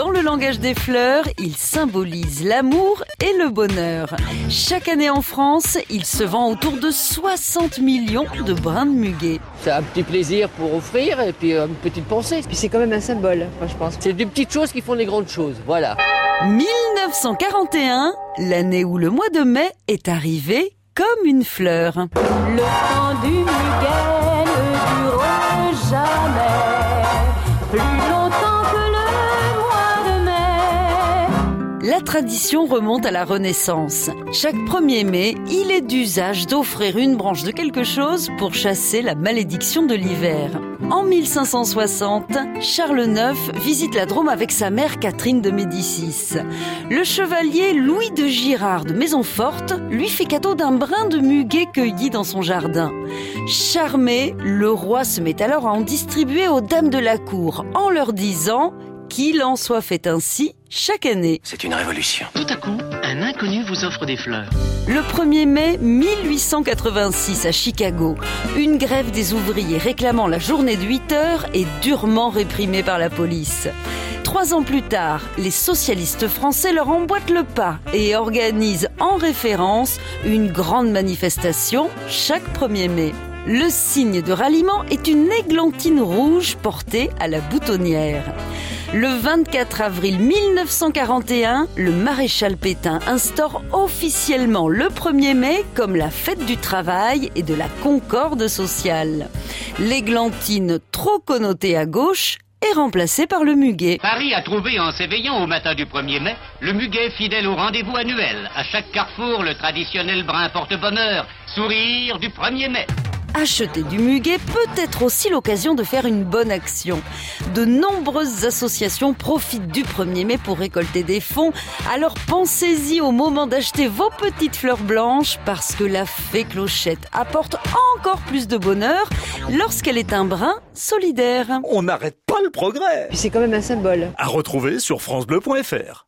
Dans le langage des fleurs, il symbolise l'amour et le bonheur. Chaque année en France, il se vend autour de 60 millions de brins de muguet. C'est un petit plaisir pour offrir et puis une petite pensée. Puis c'est quand même un symbole, moi je pense. C'est des petites choses qui font les grandes choses, voilà. 1941, l'année où le mois de mai est arrivé comme une fleur. Le temps du Tradition remonte à la Renaissance. Chaque 1er mai, il est d'usage d'offrir une branche de quelque chose pour chasser la malédiction de l'hiver. En 1560, Charles IX visite la Drôme avec sa mère Catherine de Médicis. Le chevalier Louis de Girard de Maisonforte lui fait cadeau d'un brin de muguet cueilli dans son jardin. Charmé, le roi se met alors à en distribuer aux dames de la cour en leur disant qu'il en soit fait ainsi chaque année. C'est une révolution. Tout à coup, un inconnu vous offre des fleurs. Le 1er mai 1886 à Chicago, une grève des ouvriers réclamant la journée de 8 heures est durement réprimée par la police. Trois ans plus tard, les socialistes français leur emboîtent le pas et organisent en référence une grande manifestation chaque 1er mai. Le signe de ralliement est une églantine rouge portée à la boutonnière. Le 24 avril 1941, le maréchal Pétain instaure officiellement le 1er mai comme la fête du travail et de la concorde sociale. L'églantine, trop connotée à gauche, est remplacée par le muguet. Paris a trouvé en s'éveillant au matin du 1er mai le muguet fidèle au rendez-vous annuel. À chaque carrefour, le traditionnel brin porte-bonheur, sourire du 1er mai. Acheter du muguet peut être aussi l'occasion de faire une bonne action. De nombreuses associations profitent du 1er mai pour récolter des fonds, alors pensez-y au moment d'acheter vos petites fleurs blanches parce que la fée clochette apporte encore plus de bonheur lorsqu'elle est un brin solidaire. On n'arrête pas le progrès. Puis c'est quand même un symbole. À retrouver sur francebleu.fr.